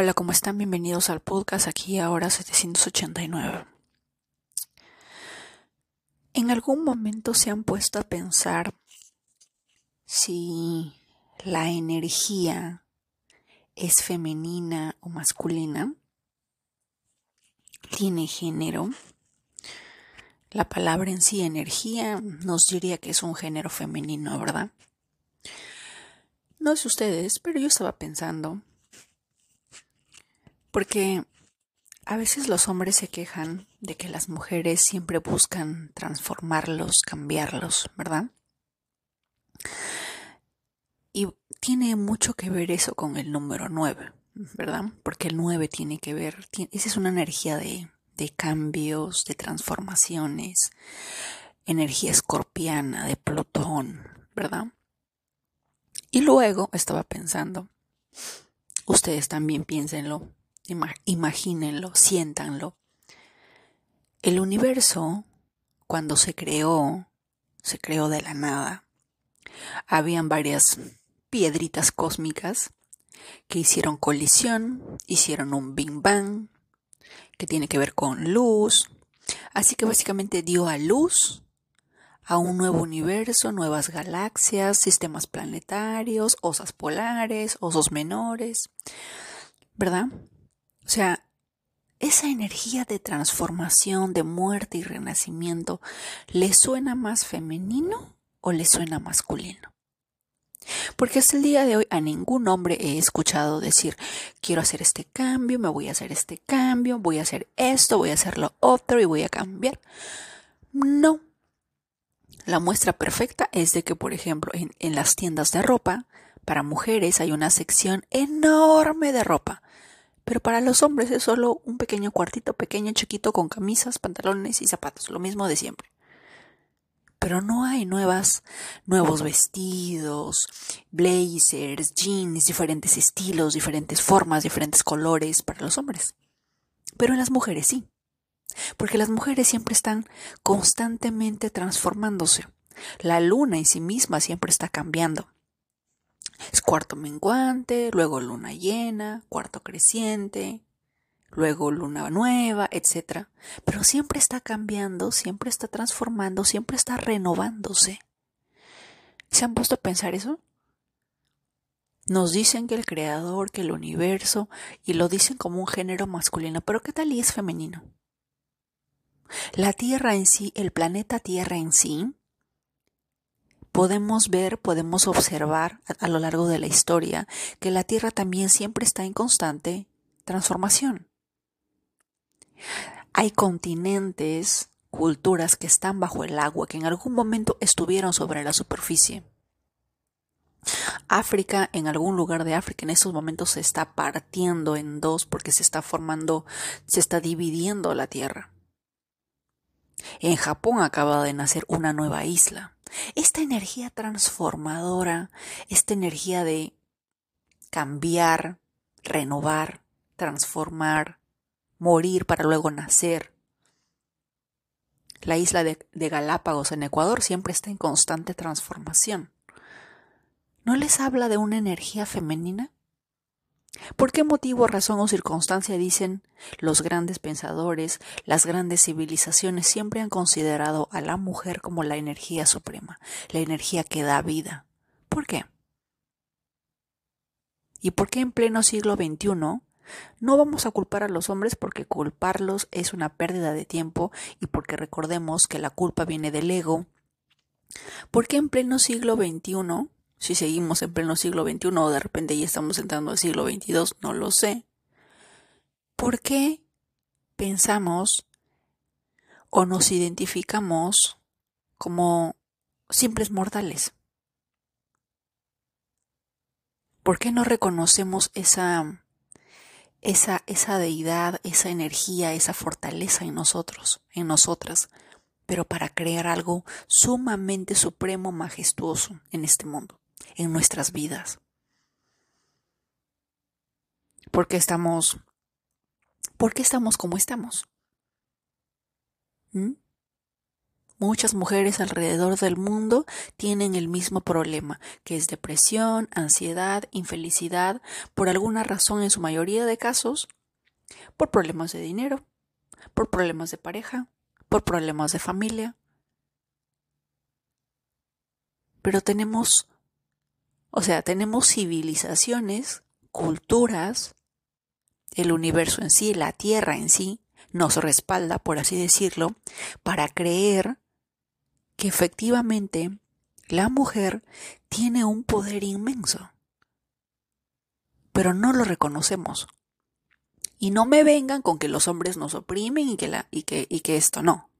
Hola, ¿cómo están? Bienvenidos al podcast aquí ahora 789. ¿En algún momento se han puesto a pensar si la energía es femenina o masculina? ¿Tiene género? La palabra en sí, energía, nos diría que es un género femenino, ¿verdad? No sé ustedes, pero yo estaba pensando porque a veces los hombres se quejan de que las mujeres siempre buscan transformarlos, cambiarlos, ¿verdad? Y tiene mucho que ver eso con el número 9, ¿verdad? Porque el 9 tiene que ver, esa es una energía de, de cambios, de transformaciones, energía escorpiana, de Plutón, ¿verdad? Y luego estaba pensando, ustedes también piénsenlo, imagínenlo, siéntanlo. El universo, cuando se creó, se creó de la nada. Habían varias piedritas cósmicas que hicieron colisión, hicieron un Big Bang, que tiene que ver con luz. Así que básicamente dio a luz a un nuevo universo, nuevas galaxias, sistemas planetarios, osas polares, osos menores, ¿verdad? O sea, esa energía de transformación, de muerte y renacimiento, ¿le suena más femenino o le suena masculino? Porque hasta el día de hoy a ningún hombre he escuchado decir, quiero hacer este cambio, me voy a hacer este cambio, voy a hacer esto, voy a hacer lo otro y voy a cambiar. No. La muestra perfecta es de que, por ejemplo, en, en las tiendas de ropa, para mujeres hay una sección enorme de ropa pero para los hombres es solo un pequeño cuartito pequeño, chiquito, con camisas, pantalones y zapatos, lo mismo de siempre. Pero no hay nuevas, nuevos vestidos, blazers, jeans, diferentes estilos, diferentes formas, diferentes colores para los hombres. Pero en las mujeres sí. Porque las mujeres siempre están constantemente transformándose. La luna en sí misma siempre está cambiando. Es cuarto menguante, luego luna llena, cuarto creciente, luego luna nueva, etc. Pero siempre está cambiando, siempre está transformando, siempre está renovándose. ¿Se han puesto a pensar eso? Nos dicen que el creador, que el universo, y lo dicen como un género masculino, pero ¿qué tal y es femenino? La Tierra en sí, el planeta Tierra en sí, podemos ver, podemos observar a, lo largo de la historia que la Tierra también siempre está en constante transformación. Hay continentes, culturas que están bajo el agua, que en algún momento estuvieron sobre la superficie. África, en algún lugar de África, en estos momentos se está partiendo en dos porque se está formando, se está dividiendo la Tierra. En Japón acaba de nacer una nueva isla. Esta energía transformadora, esta energía de cambiar, renovar, transformar, morir para luego nacer. La isla de, Galápagos en Ecuador siempre está en constante transformación. ¿No les habla de una energía femenina? ¿Por qué motivo, razón o circunstancia dicen los grandes pensadores, las grandes civilizaciones siempre han considerado a la mujer como la energía suprema, la energía que da vida? ¿Por qué? ¿Y por qué en pleno siglo XXI no vamos a culpar a los hombres porque culparlos es una pérdida de tiempo y porque recordemos que la culpa viene del ego? ¿Por qué en pleno siglo XXI si seguimos en pleno siglo XXI o de repente ya estamos entrando al siglo XXII, no lo sé. ¿Por qué pensamos o nos identificamos como simples mortales? ¿Por qué no reconocemos esa, esa, esa deidad, esa energía, esa fortaleza en nosotros, en nosotras, pero para crear algo sumamente supremo, majestuoso en este mundo? En nuestras vidas. ¿Por qué estamos, por qué estamos como estamos? ¿Mm? Muchas mujeres alrededor del mundo tienen el mismo problema, que es depresión, ansiedad, infelicidad, por alguna razón en su mayoría de casos, por problemas de dinero, por problemas de pareja, por problemas de familia. Pero tenemos, o sea, tenemos civilizaciones, culturas, el universo en sí, la Tierra en sí, nos respalda, por así decirlo, para creer que efectivamente la mujer tiene un poder inmenso. Pero no lo reconocemos. Y no me vengan con que los hombres nos oprimen y que, la, y que, y que esto no.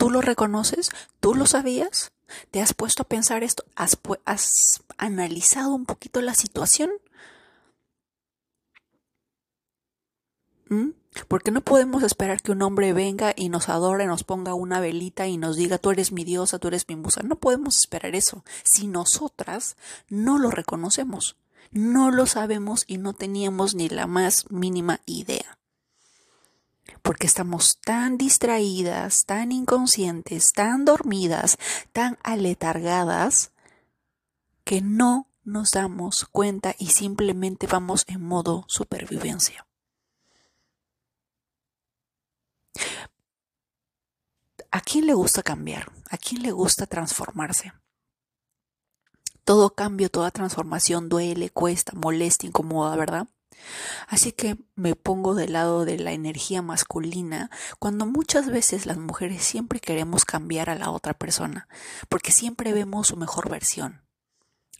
¿Tú lo reconoces? ¿Tú lo sabías? ¿Te has puesto a pensar esto? ¿Has, analizado un poquito la situación? ¿Mm? Porque no podemos esperar que un hombre venga y nos adore, nos ponga una velita y nos diga tú eres mi diosa, tú eres mi musa. No podemos esperar eso si nosotras no lo reconocemos, no lo sabemos y no teníamos ni la más mínima idea. Porque estamos tan distraídas, tan inconscientes, tan dormidas, tan aletargadas, que no nos damos cuenta y simplemente vamos en modo supervivencia. ¿A quién le gusta cambiar? ¿A quién le gusta transformarse? Todo cambio, toda transformación duele, cuesta, molesta, incomoda, ¿verdad? Así que me pongo del lado de la energía masculina cuando muchas veces las mujeres siempre queremos cambiar a la otra persona, porque siempre vemos su mejor versión.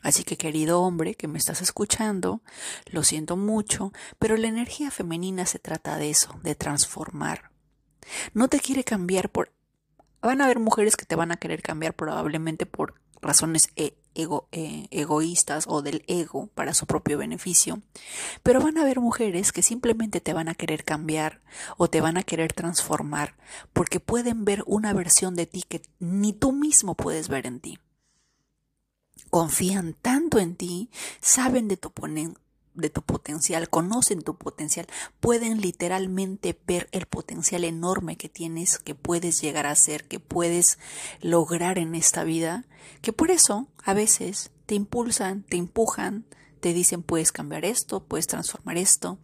Así que querido hombre que me estás escuchando, lo siento mucho, pero la energía femenina se trata de eso, de transformar. No te quiere cambiar por Van a haber mujeres que te van a querer cambiar probablemente por razones e, ego, e, egoístas o del ego para su propio beneficio, pero van a haber mujeres que simplemente te van a querer cambiar o te van a querer transformar porque pueden ver una versión de ti que ni tú mismo puedes ver en ti. Confían tanto en ti, saben de tu, de tu potencial, conocen tu potencial, pueden literalmente ver el potencial enorme que tienes, que puedes llegar a ser, que puedes lograr en esta vida, que por eso a veces te impulsan, te empujan, te dicen puedes cambiar esto, puedes transformar esto.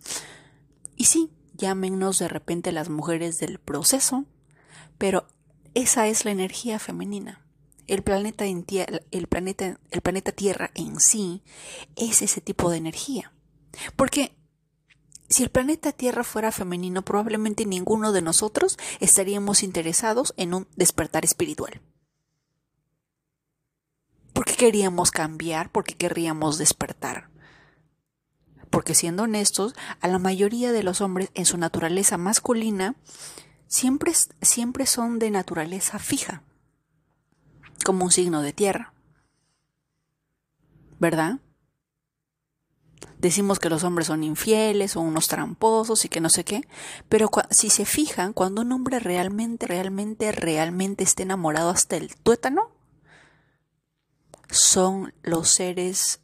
Y sí, llámenos de repente las mujeres del proceso, pero esa es la energía femenina. El planeta, el, planeta, el planeta Tierra en sí es ese tipo de energía. Porque si el planeta Tierra fuera femenino, probablemente ninguno de nosotros estaríamos interesados en un despertar espiritual. ¿Por qué queríamos cambiar? ¿Por qué querríamos despertar? Porque siendo honestos, a la mayoría de los hombres en su naturaleza masculina siempre, siempre son de naturaleza fija, como un signo de tierra. ¿Verdad? Decimos que los hombres son infieles o unos tramposos y que no sé qué, pero si se fijan, cuando un hombre realmente, realmente, realmente esté enamorado hasta el tuétano, son los seres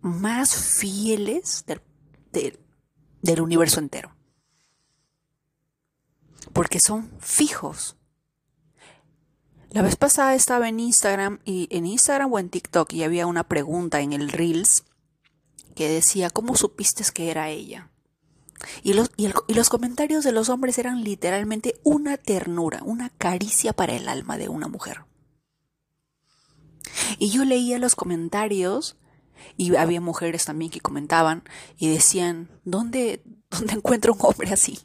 más fieles del, del universo entero. Porque son fijos. La vez pasada estaba en Instagram y en Instagram o en TikTok y había una pregunta en el Reels que decía, ¿cómo supiste que era ella? Y los, y, los comentarios de los hombres eran literalmente una ternura, una caricia para el alma de una mujer. Y yo leía los comentarios y había mujeres también que comentaban y decían, ¿dónde, dónde encuentro un hombre así?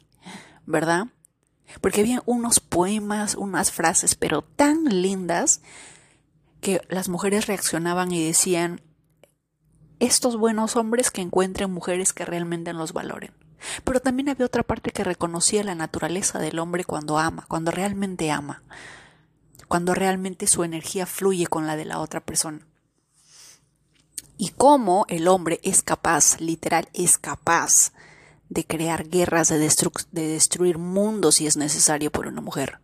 ¿Verdad? Porque había unos poemas, unas frases, pero tan lindas que las mujeres reaccionaban y decían, estos buenos hombres que encuentren mujeres que realmente los valoren. Pero también había otra parte que reconocía la naturaleza del hombre cuando ama, cuando realmente ama, cuando realmente su energía fluye con la de la otra persona. Y cómo el hombre es capaz, literal, es capaz de crear guerras, de, de destruir mundos si es necesario por una mujer.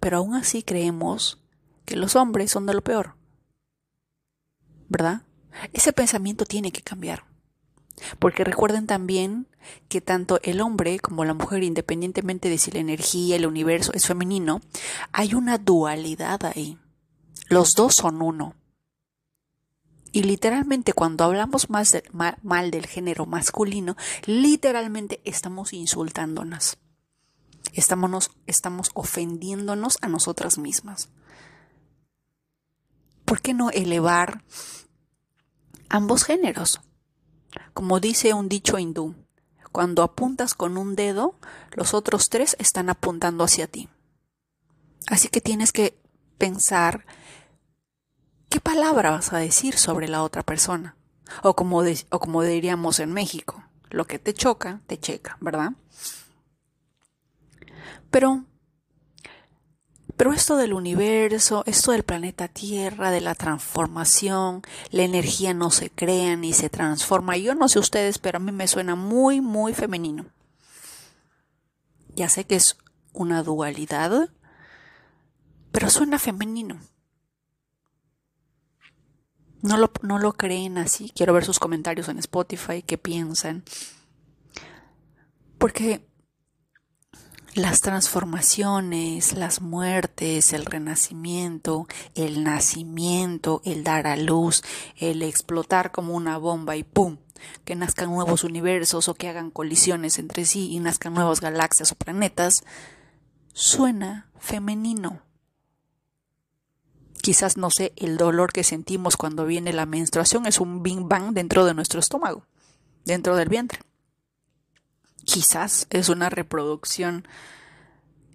Pero aún así creemos que los hombres son de lo peor. ¿Verdad? Ese pensamiento tiene que cambiar. Porque recuerden también que tanto el hombre como la mujer, independientemente de si la energía, el universo es femenino, hay una dualidad ahí. Los dos son uno. Y literalmente cuando hablamos más mal, del género masculino, literalmente estamos insultándonos. Estamos, estamos ofendiéndonos a nosotras mismas. ¿Por qué no elevar ambos géneros? Como dice un dicho hindú, cuando apuntas con un dedo, los otros tres están apuntando hacia ti. Así que tienes que pensar qué palabra vas a decir sobre la otra persona. O como, o como diríamos en México, lo que te choca, te checa, ¿verdad? Pero pero esto del universo, esto del planeta Tierra, de la transformación, la energía no se crea ni se transforma. Yo no sé ustedes, pero a mí me suena muy, muy femenino. Ya sé que es una dualidad, pero suena femenino. No lo, no lo creen así. Quiero ver sus comentarios en Spotify, qué piensan. Porque las transformaciones, las muertes, el renacimiento, el nacimiento, el dar a luz, el explotar como una bomba y ¡pum! que nazcan nuevos universos o que hagan colisiones entre sí y nazcan nuevas galaxias o planetas, suena femenino. Quizás, no sé, el dolor que sentimos cuando viene la menstruación es un bing bang dentro de nuestro estómago, dentro del vientre quizás es una reproducción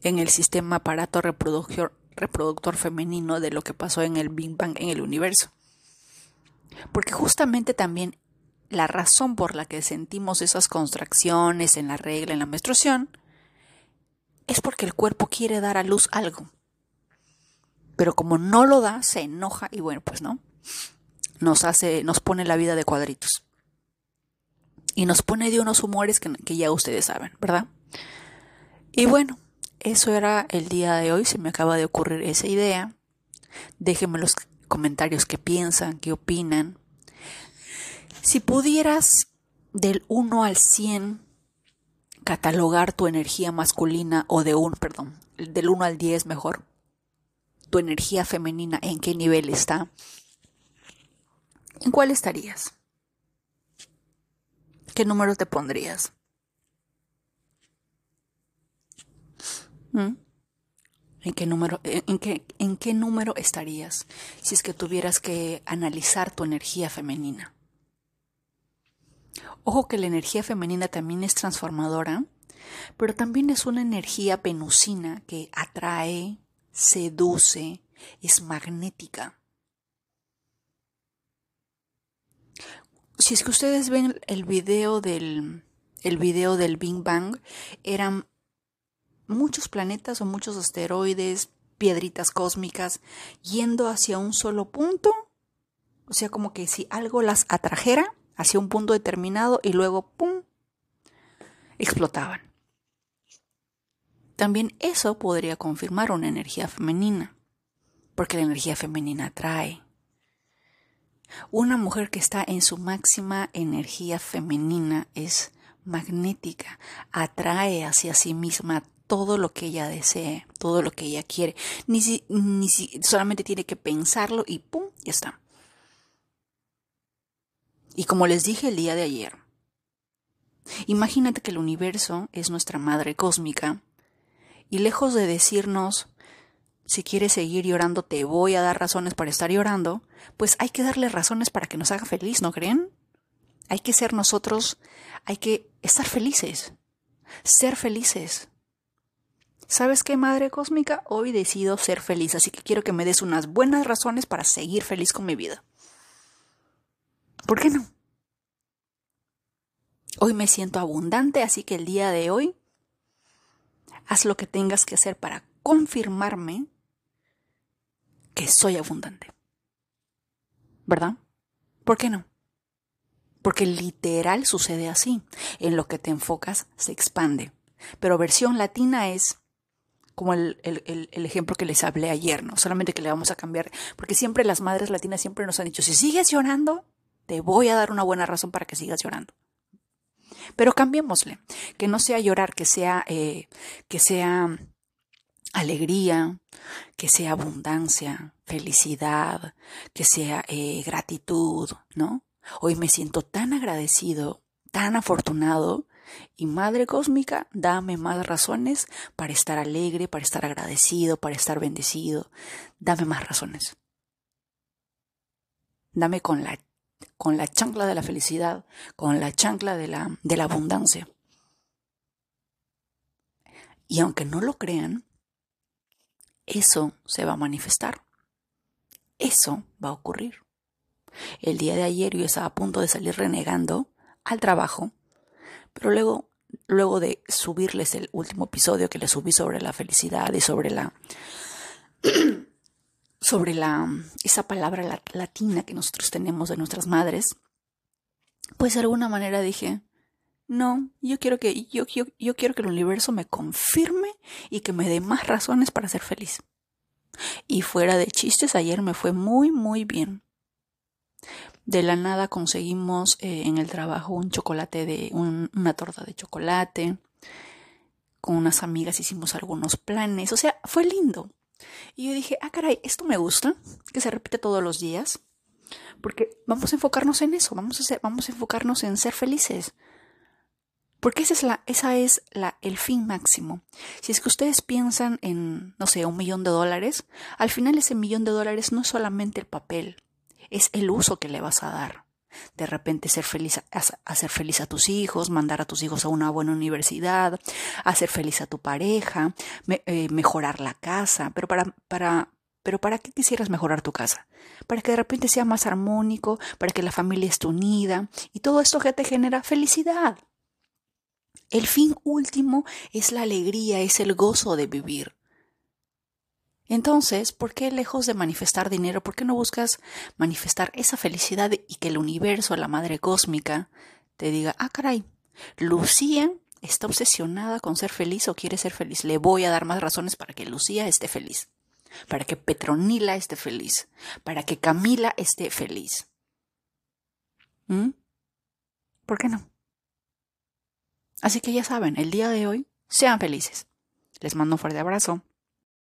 en el sistema aparato reproductor, femenino de lo que pasó en el Big Bang en el universo. Porque justamente también la razón por la que sentimos esas contracciones en la regla, en la menstruación, es porque el cuerpo quiere dar a luz algo. Pero como no lo da, se enoja y bueno, pues no. Nos hace, nos pone la vida de cuadritos y nos pone de unos humores que, ya ustedes saben, ¿verdad? Y bueno, eso era el día de hoy, se me acaba de ocurrir esa idea. Déjenme los comentarios qué piensan, qué opinan. Si pudieras del 1 al 100 catalogar tu energía masculina o de un, perdón, del 1 al 10 mejor, tu energía femenina, ¿en qué nivel está? ¿En cuál estarías? ¿Qué número te pondrías? ¿Mm? ¿En qué, número, en, qué, ¿En qué número estarías si es que tuvieras que analizar tu energía femenina? Ojo que la energía femenina también es transformadora, pero también es una energía penusina que atrae, seduce, es magnética. Si es que ustedes ven el video del el video del Big Bang, eran muchos planetas o muchos asteroides, piedritas cósmicas, yendo hacia un solo punto. O sea, como que si algo las atrajera hacia un punto determinado y luego, ¡pum!, explotaban. También eso podría confirmar una energía femenina, porque la energía femenina atrae. Una mujer que está en su máxima energía femenina es magnética, atrae hacia sí misma todo lo que ella desee, todo lo que ella quiere. Ni si, ni si solamente tiene que pensarlo y ¡pum! ya está. Y como les dije el día de ayer, imagínate que el universo es nuestra madre cósmica y lejos de decirnos si quieres seguir llorando, te voy a dar razones para estar llorando, pues hay que darle razones para que nos haga feliz, ¿no creen? Hay que ser nosotros, hay que estar felices, ser felices. ¿Sabes qué, Madre Cósmica? Hoy decido ser feliz, así que quiero que me des unas buenas razones para seguir feliz con mi vida. ¿Por qué no? Hoy me siento abundante, así que el día de hoy haz lo que tengas que hacer para confirmarme que soy abundante. ¿Verdad? ¿Por qué no? Porque literal sucede así. En lo que te enfocas se expande. Pero versión latina es como el, ejemplo que les hablé ayer, ¿no? Solamente que le vamos a cambiar. Porque siempre las madres latinas siempre nos han dicho, si sigues llorando, te voy a dar una buena razón para que sigas llorando. Pero cambiémosle, que no sea llorar, que sea, eh, que sea alegría, que sea abundancia, felicidad, que sea eh, gratitud, ¿no? Hoy me siento tan agradecido, tan afortunado, y Madre Cósmica, dame más razones para estar alegre, para estar agradecido, para estar bendecido. Dame más razones. Dame con la, con la chancla de la felicidad, con la chancla de la, de la abundancia. Y aunque no lo crean, eso se va a manifestar. Eso va a ocurrir. El día de ayer yo estaba a punto de salir renegando al trabajo, pero luego, luego de subirles el último episodio que les subí sobre la felicidad y sobre la sobre la esa palabra latina que nosotros tenemos de nuestras madres, pues de alguna manera dije, no, yo quiero que yo, yo, yo quiero que el universo me confirme y que me dé más razones para ser feliz. Y fuera de chistes, ayer me fue muy, muy bien. De la nada conseguimos eh, en el trabajo un chocolate de una torta de chocolate. Con unas amigas hicimos algunos planes. O sea, fue lindo. Y yo dije, ah, caray, esto me gusta, que se repite todos los días. Porque vamos a enfocarnos en eso, vamos a, vamos a enfocarnos en ser felices. Porque esa es, la, esa es la, el fin máximo. Si es que ustedes piensan en, no sé, un millón de dólares, al final ese millón de dólares no es solamente el papel, es el uso que le vas a dar. De repente ser feliz, hacer feliz a tus hijos, mandar a tus hijos a una buena universidad, hacer feliz a tu pareja, eh, mejorar la casa. Pero para, para, pero ¿para qué quisieras mejorar tu casa? Para que de repente sea más armónico, para que la familia esté unida y todo esto que te genera felicidad. El fin último es la alegría, es el gozo de vivir. Entonces, ¿por qué lejos de manifestar dinero, por qué no buscas manifestar esa felicidad y que el universo, la madre cósmica, te diga, ah, caray, Lucía está obsesionada con ser feliz o quiere ser feliz. Le voy a dar más razones para que Lucía esté feliz, para que Petronila esté feliz, para que Camila esté feliz. ¿Mm? ¿Por qué no? Así que ya saben, el día de hoy, sean felices. Les mando un fuerte abrazo.